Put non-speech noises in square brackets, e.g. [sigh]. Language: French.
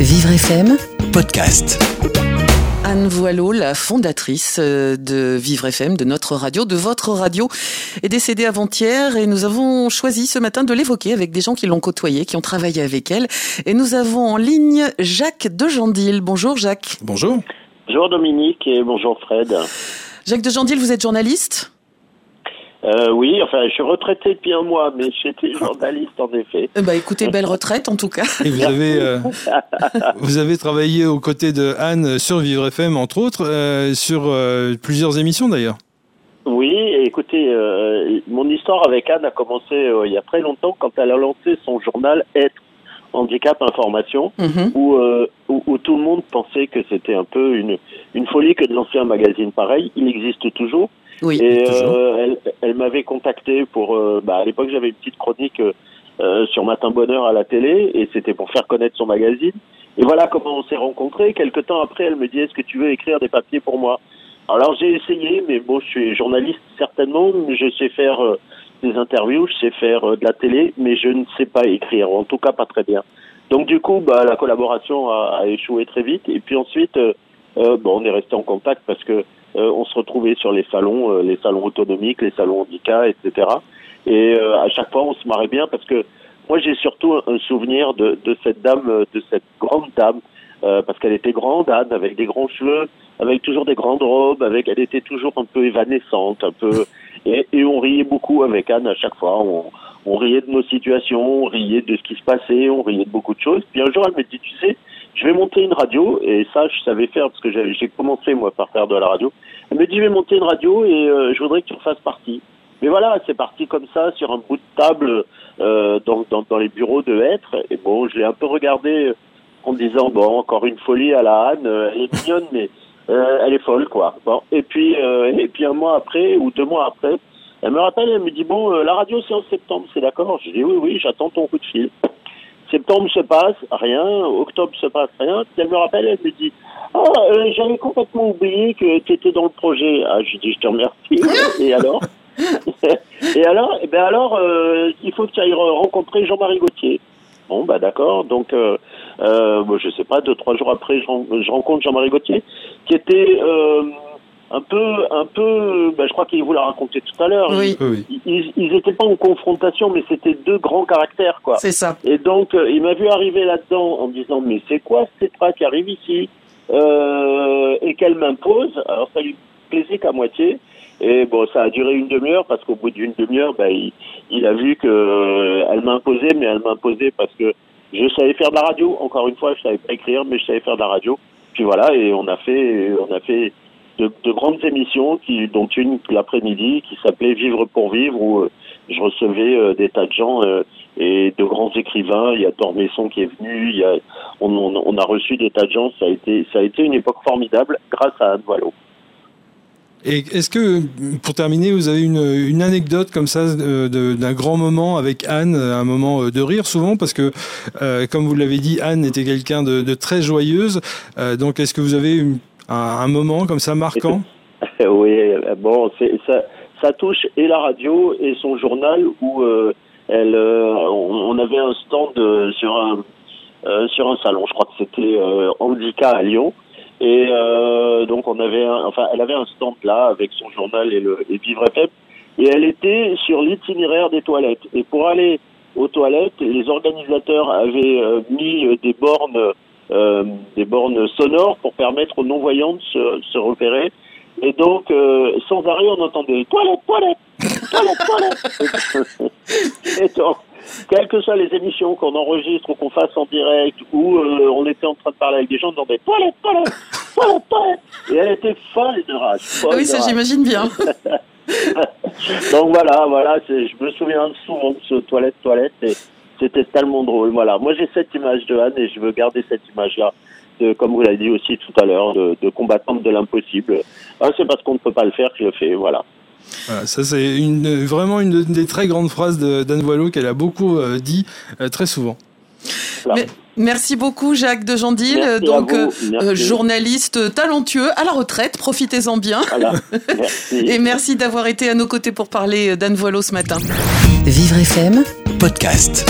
Vivre FM podcast. Anne Voileau, la fondatrice euh, de Vivre FM, de notre radio, de votre radio, est décédée avant-hier et nous avons choisi ce matin de l'évoquer avec des gens qui l'ont côtoyée, qui ont travaillé avec elle. Et nous avons en ligne Jacques de Jandil. Bonjour Jacques. Bonjour. Bonjour Dominique et bonjour Fred. Jacques de Jandil, vous êtes journaliste? Euh, oui, enfin, je suis retraité depuis un mois, mais j'étais journaliste en effet. bah écoutez, belle retraite en tout cas. Et vous avez, euh, [laughs] vous avez travaillé aux côtés de Anne sur Vivre FM, entre autres, euh, sur euh, plusieurs émissions d'ailleurs. Oui, écoutez, euh, mon histoire avec Anne a commencé euh, il y a très longtemps quand elle a lancé son journal Être Handicap Information, Mhm. où, euh, où, où tout le monde pensait que c'était un peu une, une folie que de lancer un magazine pareil. Il existe toujours. Oui. Et toujours. euh, elle, elle m'avait contacté pour. euh, bah, à l'époque, j'avais une petite chronique euh, sur Matin Bonheur à la télé, et c'était pour faire connaître son magazine. Et voilà comment on s'est rencontrés. Quelque temps après, elle me dit Est-ce que tu veux écrire des papiers pour moi? Alors j'ai essayé, mais bon, je suis journaliste certainement. Je sais faire euh, des interviews, je sais faire euh, de la télé, mais je ne sais pas écrire, en tout cas pas très bien. Donc du coup, bah, la collaboration a, a échoué très vite. Et puis ensuite, euh, euh, bon, on est resté en contact parce que euh, on se retrouvait sur les salons, euh, les salons autonomiques, les salons handicap, etc. Et euh, à chaque fois, on se marrait bien parce que moi, j'ai surtout un souvenir de, de cette dame, de cette grande dame, parce qu'elle était grande, Anne, avec des grands cheveux, avec toujours des grandes robes, avec, elle était toujours un peu évanescente, un peu, et, et on riait beaucoup avec Anne à chaque fois. On, on riait de nos situations, on riait de ce qui se passait, on riait de beaucoup de choses. Puis un jour, elle me dit, tu sais, je vais monter une radio, et ça, je savais faire parce que j'ai commencé moi par faire de la radio. Elle me dit, je vais monter une radio et euh, je voudrais que tu en fasses partie. Mais voilà, c'est parti comme ça sur un bout de table euh, dans, dans, dans les bureaux de Hêtre. Et bon, je l'ai un peu regardé en disant bon, encore une folie à la Anne, elle est mignonne, mais euh, elle est folle quoi. Bon, et puis euh, et puis un mois après ou deux mois après, elle me rappelle, elle me dit bon, euh, la radio c'est en septembre, c'est d'accord Je dis oui oui, j'attends ton coup de fil. Septembre se passe, rien. Octobre se passe, rien. Puis elle me rappelle, elle me dit Ah, euh, j'avais complètement oublié que tu étais dans le projet. Ah, je dis Je te remercie. Et alors [laughs] Et alors, eh ben alors euh, il faut que tu ailles re- rencontrer Jean-Marie Gauthier. Bon, bah d'accord. Donc, euh, euh, bon, je sais pas, deux, trois jours après, je, ren- je rencontre Jean-Marie Gauthier, qui était euh, un peu, un peu, bah, je crois qu'il vous l'a raconté tout à l'heure. Oui. Ils, ils étaient pas en confrontation, mais c'était deux grands caractères, quoi. c'est ça. Et donc, euh, il m'a vu arriver là-dedans en disant, mais c'est quoi cette train qui arrive ici? Euh, Et qu'elle m'impose. Alors, ça lui plaisait qu'à moitié. Et bon, ça a duré une demi-heure parce qu'au bout d'une demi-heure, ben, il, il a vu que euh, elle m'imposait, mais elle m'imposait parce que je savais faire de la radio. Encore une fois, je savais pas écrire, mais je savais faire de la radio. Puis voilà, et on a fait, on a fait de, de grandes émissions, qui, dont une l'après-midi qui s'appelait Vivre pour vivre, où euh, je recevais euh, des tas de gens euh, et de grands écrivains. Il y a Dormesson qui est venu, il y a, on, on, on a reçu des tas de gens. Ça a été, ça a été une époque formidable grâce à Anne Voileau. Et est-ce que, pour terminer, vous avez une, anecdote comme ça euh, d'un grand moment avec Anne, un moment euh, de rire souvent, parce que, euh, comme vous l'avez dit, Anne était quelqu'un de, très joyeuse. Euh, donc, est-ce que vous avez une- un, moment comme ça marquant? [laughs] Oui, euh, bon, ça, touche et la radio et son journal où euh, elle, euh, on, on avait un stand euh, sur un euh, sur un salon. Je crois que c'était euh, Handicap à Lyon. Et euh, donc on avait, un, enfin, elle avait un stand là avec son journal et le et Vivre FM. Et elle était sur l'itinéraire des toilettes. Et pour aller aux toilettes, les organisateurs avaient euh, mis des bornes, euh, des bornes sonores pour permettre aux non-voyants de se, se repérer. Et donc, euh, sans arrêt, on entendait toilette, toilette, toilette, toilette. [laughs] et donc, quelles que soient les émissions qu'on enregistre ou qu'on fasse en direct, ou euh, on était en train de parler avec des gens, on entendait toilette, toilette, toilette, toilette. Et elle était folle de rage. folle Ah oui, ça j'imagine bien. [laughs] Donc voilà, voilà, je me souviens souvent de ce toilette, toilette, et c'était tellement drôle. Voilà, moi j'ai cette image de Anne et je veux garder cette image-là, de, comme vous l'avez dit aussi tout à l'heure, de, de combattante de l'impossible. Ah, c'est parce qu'on ne peut pas le faire que je le fais, voilà. Voilà, Ça, c'est une, vraiment une des très grandes phrases de- d'Anne Voileau qu'elle a beaucoup euh, dit euh, très souvent. Voilà. Mais- Merci beaucoup Jacques de Merci à donc euh, euh, journaliste talentueux à la retraite, profitez-en bien. Voilà, [laughs] merci. Et merci d'avoir été à nos côtés pour parler d'Anne Voileau ce matin. Vivre FM podcast.